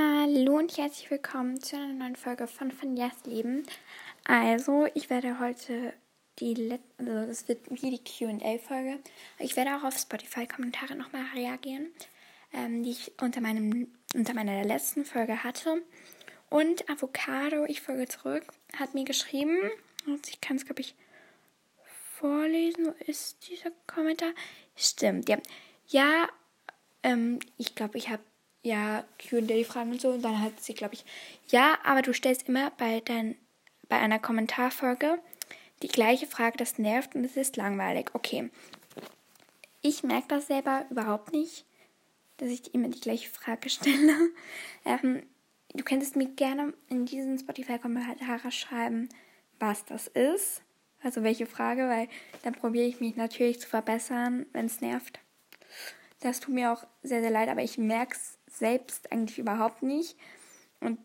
Hallo und herzlich willkommen zu einer neuen Folge von Fanjas Leben. Also, ich werde heute die letzte, also das wird wie die QA-Folge. Ich werde auch auf Spotify-Kommentare nochmal reagieren, ähm, die ich unter, meinem, unter meiner letzten Folge hatte. Und Avocado, ich folge zurück, hat mir geschrieben, ich kann es, glaube ich, vorlesen. Wo ist dieser Kommentar? Stimmt, ja. Ja, ähm, ich glaube, ich habe ja, QA-Fragen und so. Und dann hat sie, glaube ich, ja, aber du stellst immer bei, dein, bei einer Kommentarfolge die gleiche Frage, das nervt und es ist langweilig. Okay. Ich merke das selber überhaupt nicht, dass ich immer die gleiche Frage stelle. ähm, du könntest mir gerne in diesen Spotify-Kommentare schreiben, was das ist. Also welche Frage, weil dann probiere ich mich natürlich zu verbessern, wenn es nervt. Das tut mir auch sehr, sehr leid, aber ich merke es selbst eigentlich überhaupt nicht. Und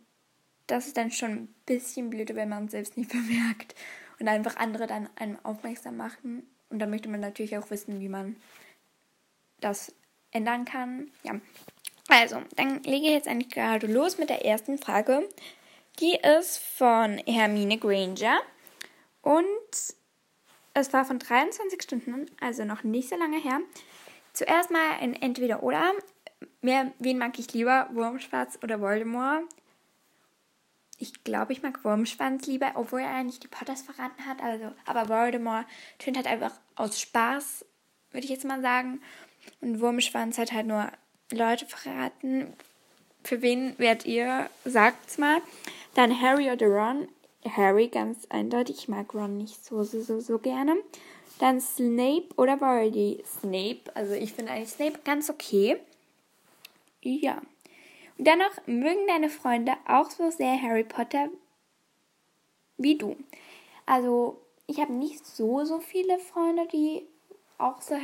das ist dann schon ein bisschen blöd, wenn man es selbst nicht bemerkt und einfach andere dann einem aufmerksam machen. Und dann möchte man natürlich auch wissen, wie man das ändern kann. Ja. Also, dann lege ich jetzt eigentlich gerade los mit der ersten Frage. Die ist von Hermine Granger. Und es war von 23 Stunden, also noch nicht so lange her. Zuerst mal ein Entweder-Oder. Wen mag ich lieber, Wurmschwanz oder Voldemort? Ich glaube, ich mag Wurmschwanz lieber, obwohl er eigentlich die Potters verraten hat. Also, aber Voldemort tönt halt einfach aus Spaß, würde ich jetzt mal sagen. Und Wurmschwanz hat halt nur Leute verraten. Für wen werdet ihr? Sagt's mal. Dann Harry oder Ron. Harry ganz eindeutig. Ich mag Ron nicht so, so, so, so gerne. Dann Snape oder Voldy. Snape. Also ich finde eigentlich Snape ganz okay. Ja. Und dennoch mögen deine Freunde auch so sehr Harry Potter wie du. Also, ich habe nicht so, so viele Freunde, die auch so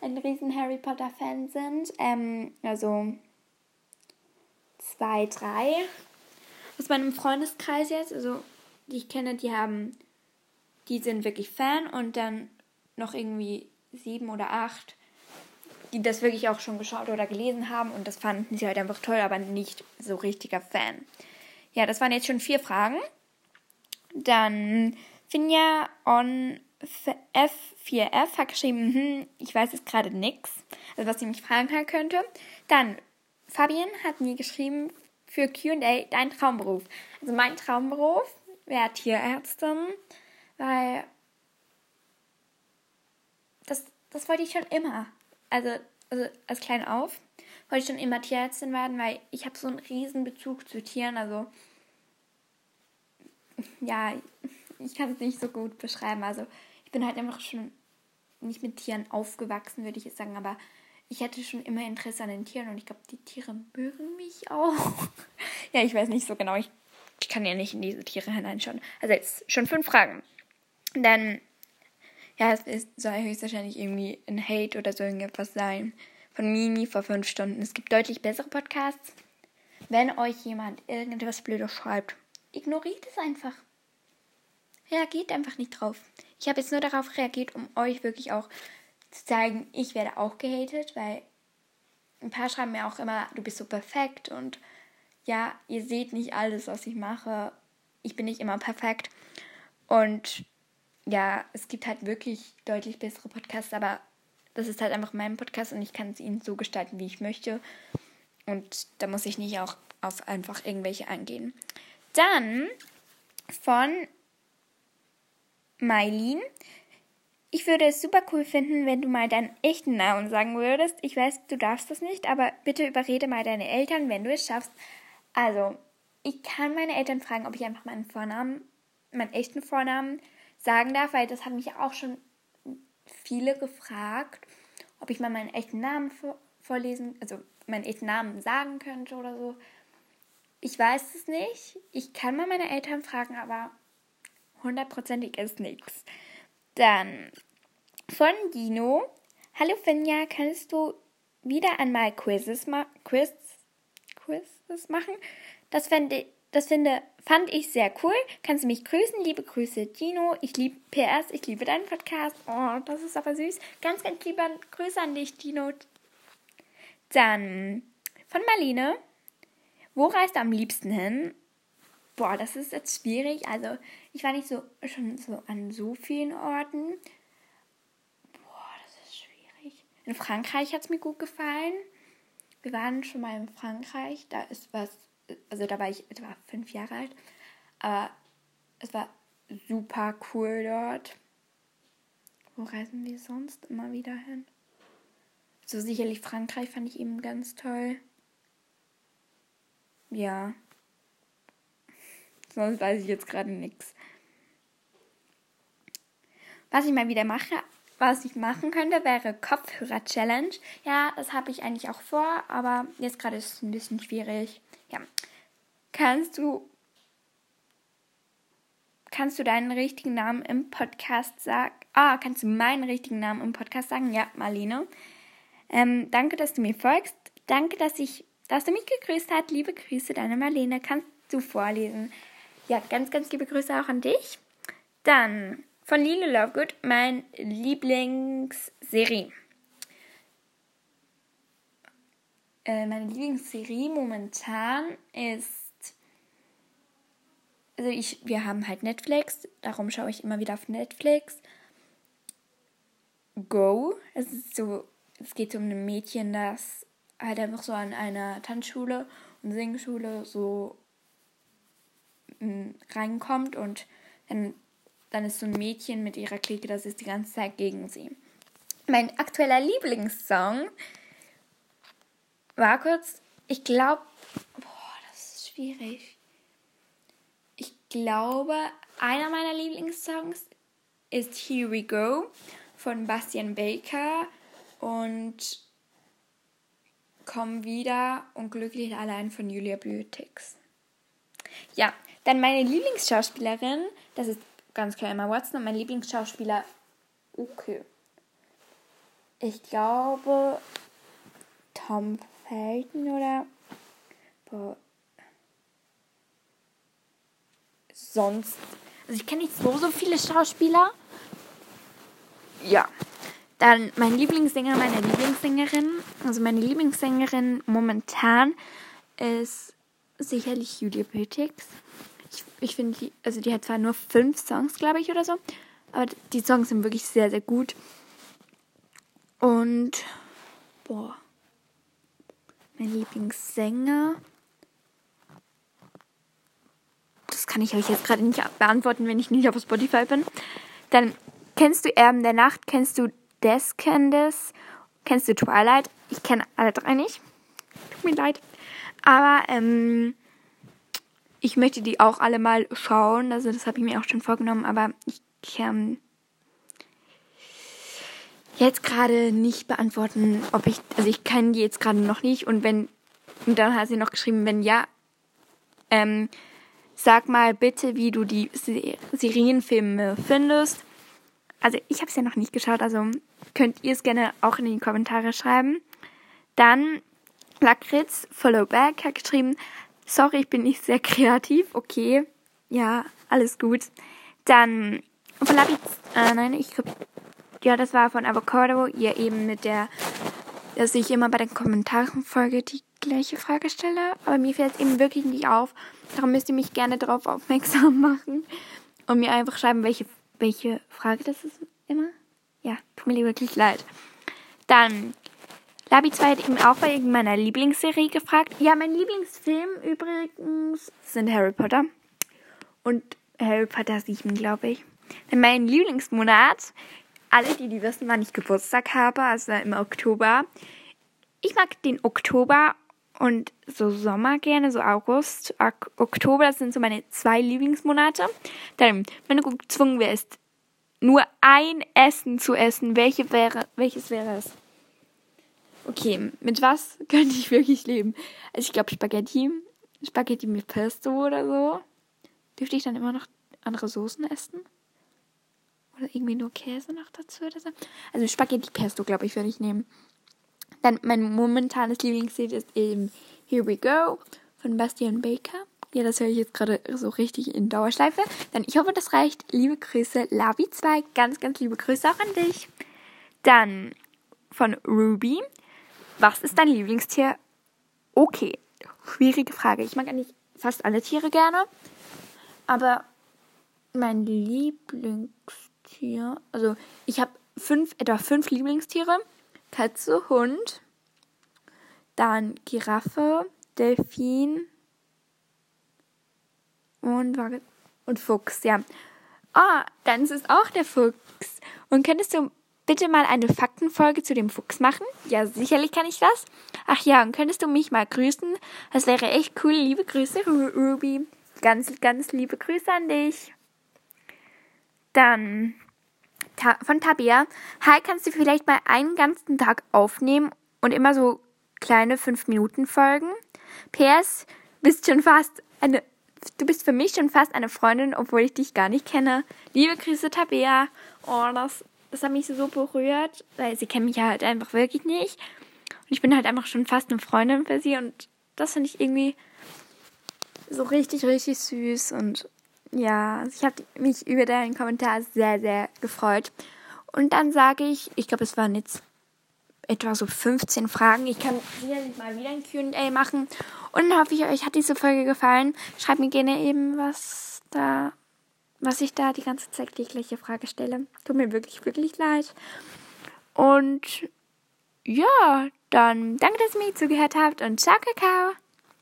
ein riesen Harry Potter Fan sind. Ähm, also zwei, drei aus meinem Freundeskreis jetzt, also die ich kenne, die haben, die sind wirklich Fan und dann noch irgendwie sieben oder acht, die das wirklich auch schon geschaut oder gelesen haben und das fanden sie halt einfach toll, aber nicht so richtiger Fan. Ja, das waren jetzt schon vier Fragen. Dann Finja on F4F hat geschrieben, hm, ich weiß jetzt gerade nichts, also was sie mich fragen könnte. Dann Fabian hat mir geschrieben für Q&A dein Traumberuf. Also mein Traumberuf wäre Tierärztin, weil das, wollte ich schon immer also, also als klein auf, wollte ich schon immer Tierärztin werden, weil ich habe so einen riesen Bezug zu Tieren. Also, ja, ich kann es nicht so gut beschreiben. Also, ich bin halt einfach schon nicht mit Tieren aufgewachsen, würde ich jetzt sagen, aber ich hatte schon immer Interesse an den Tieren und ich glaube, die Tiere mögen mich auch. ja, ich weiß nicht so genau. Ich, ich kann ja nicht in diese Tiere hineinschauen. Also jetzt schon fünf Fragen. Dann ja, es ist, soll höchstwahrscheinlich irgendwie ein Hate oder so irgendetwas sein. Von Mimi vor fünf Stunden. Es gibt deutlich bessere Podcasts. Wenn euch jemand irgendetwas Blödes schreibt, ignoriert es einfach. Reagiert einfach nicht drauf. Ich habe jetzt nur darauf reagiert, um euch wirklich auch zu zeigen, ich werde auch gehatet, weil ein paar schreiben mir auch immer, du bist so perfekt und ja, ihr seht nicht alles, was ich mache. Ich bin nicht immer perfekt. Und ja, es gibt halt wirklich deutlich bessere Podcasts, aber das ist halt einfach mein Podcast und ich kann es ihnen so gestalten, wie ich möchte. Und da muss ich nicht auch auf einfach irgendwelche eingehen. Dann von Mailin. Ich würde es super cool finden, wenn du mal deinen echten Namen sagen würdest. Ich weiß, du darfst das nicht, aber bitte überrede mal deine Eltern, wenn du es schaffst. Also, ich kann meine Eltern fragen, ob ich einfach meinen Vornamen, meinen echten Vornamen sagen darf, weil das haben mich auch schon viele gefragt, ob ich mal meinen echten Namen vorlesen, also meinen echten Namen sagen könnte oder so. Ich weiß es nicht. Ich kann mal meine Eltern fragen, aber hundertprozentig ist nichts. Dann von Dino. Hallo Finja, kannst du wieder einmal Quizzes, ma Quiz Quizzes machen? Das fände das finde, fand ich sehr cool. Kannst du mich grüßen? Liebe Grüße, Dino. Ich liebe PS, ich liebe deinen Podcast. Oh, das ist aber süß. Ganz, ganz liebe Grüße an dich, Dino. Dann von Marlene. Wo reist du am liebsten hin? Boah, das ist jetzt schwierig. Also, ich war nicht so schon so an so vielen Orten. Boah, das ist schwierig. In Frankreich hat es mir gut gefallen. Wir waren schon mal in Frankreich. Da ist was, also da war ich etwa fünf Jahre alt. Aber es war super cool dort. Wo reisen wir sonst immer wieder hin? So sicherlich Frankreich fand ich eben ganz toll. Ja. Sonst weiß ich jetzt gerade nichts. Was ich mal wieder mache, was ich machen könnte, wäre Kopfhörer-Challenge. Ja, das habe ich eigentlich auch vor, aber jetzt gerade ist es ein bisschen schwierig. Ja. Kannst du kannst du deinen richtigen Namen im Podcast sagen? Ah, kannst du meinen richtigen Namen im Podcast sagen? Ja, Marlene. Ähm, danke, dass du mir folgst. Danke, dass ich, dass du mich gegrüßt hast. Liebe Grüße, deine Marlene. Kannst du vorlesen? Ja, ganz, ganz liebe Grüße auch an dich. Dann von Lilo Lovegood, mein Lieblingsserie. Äh, meine Lieblingsserie momentan ist. Also ich, wir haben halt Netflix, darum schaue ich immer wieder auf Netflix. Go. Es ist so, es geht um ein Mädchen, das halt einfach so an einer Tanzschule und Singschule so reinkommt und dann, dann ist so ein Mädchen mit ihrer Clique, das ist die ganze Zeit gegen sie. Mein aktueller Lieblingssong war kurz, ich glaube, boah, das ist schwierig. Ich glaube, einer meiner Lieblingssongs ist Here We Go von Bastian Baker und Komm wieder und glücklich allein von Julia Beautix. Ja, dann meine Lieblingsschauspielerin, das ist ganz klar Emma Watson und mein Lieblingsschauspieler, okay. Ich glaube Tom Felton oder boah. sonst. Also ich kenne nicht so so viele Schauspieler. Ja. Dann mein Lieblingssänger, meine Lieblingssängerin. Also meine Lieblingssängerin momentan ist sicherlich Julia Beautix ich, ich finde, die, also die hat zwar nur fünf Songs, glaube ich, oder so, aber die Songs sind wirklich sehr, sehr gut. Und, boah, mein Lieblingssänger. Das kann ich euch jetzt gerade nicht beantworten, wenn ich nicht auf Spotify bin. Dann kennst du Erben der Nacht, kennst du Des Candice, kennst du Twilight. Ich kenne alle drei nicht. Tut mir leid. Aber, ähm, ich möchte die auch alle mal schauen. Also das habe ich mir auch schon vorgenommen, aber ich kann jetzt gerade nicht beantworten, ob ich, also ich kenne die jetzt gerade noch nicht und wenn, und dann hat sie noch geschrieben, wenn ja, ähm, sag mal bitte, wie du die Serienfilme findest. Also ich habe es ja noch nicht geschaut, also könnt ihr es gerne auch in die Kommentare schreiben. Dann Lakritz Follow Back hat geschrieben, Sorry, ich bin nicht sehr kreativ. Okay. Ja, alles gut. Dann von Lapis, äh, nein, ich glaube, ja, das war von Avocado. Ihr eben mit der, dass ich immer bei den Kommentaren folge, die gleiche Frage stelle. Aber mir fällt es eben wirklich nicht auf. Darum müsst ihr mich gerne darauf aufmerksam machen. Und mir einfach schreiben, welche, welche Frage das ist immer. Ja, tut mir wirklich leid. Dann Labi 2 hat eben auch bei meiner Lieblingsserie gefragt. Ja, mein Lieblingsfilm übrigens sind Harry Potter. Und Harry Potter 7, glaube ich. Denn mein Lieblingsmonat, alle, die die wissen, wann ich Geburtstag habe, also im Oktober. Ich mag den Oktober und so Sommer gerne, so August, ok Oktober, das sind so meine zwei Lieblingsmonate. Dann, wenn du gezwungen wärst, nur ein Essen zu essen, welche wäre, welches wäre es? Okay, mit was könnte ich wirklich leben? Also ich glaube Spaghetti. Spaghetti mit Pesto oder so. Dürfte ich dann immer noch andere Soßen essen? Oder irgendwie nur Käse noch dazu oder so? Also Spaghetti Pesto, glaube ich, würde ich nehmen. Dann mein momentanes Lieblingslied ist eben Here We Go von Bastian Baker. Ja, das höre ich jetzt gerade so richtig in Dauerschleife. Dann ich hoffe, das reicht. Liebe Grüße, Lavi2. Ganz, ganz liebe Grüße auch an dich. Dann von Ruby. Was ist dein Lieblingstier? Okay, schwierige Frage. Ich mag eigentlich fast alle Tiere gerne. Aber mein Lieblingstier, also ich habe fünf, etwa fünf Lieblingstiere. Katze, Hund, dann Giraffe, Delfin und, und Fuchs, ja. Ah, dann ist es auch der Fuchs. Und könntest du bitte mal eine Faktenfolge zu dem Fuchs machen? Ja, sicherlich kann ich das. Ach ja, und könntest du mich mal grüßen? Das wäre echt cool. Liebe Grüße, Ruby. Ganz, ganz liebe Grüße an dich. Dann Ta von Tabea. Hi, kannst du vielleicht mal einen ganzen Tag aufnehmen und immer so kleine 5-Minuten-Folgen? PS, bist schon fast eine, du bist für mich schon fast eine Freundin, obwohl ich dich gar nicht kenne. Liebe Grüße, Tabea. Oh, das das hat mich so berührt, weil sie kennen mich ja halt einfach wirklich nicht. Und ich bin halt einfach schon fast eine Freundin für sie und das finde ich irgendwie so richtig, richtig süß und ja, also ich habe mich über deinen Kommentar sehr, sehr gefreut. Und dann sage ich, ich glaube, es waren jetzt etwa so 15 Fragen. Ich kann sicherlich mal wieder ein QA machen. Und dann hoffe ich, euch hat diese Folge gefallen. Schreibt mir gerne eben, was da was ich da die ganze Zeit die gleiche Frage stelle. Tut mir wirklich, wirklich leid. Und ja, dann danke, dass ihr mir zugehört habt und ciao, Kakao.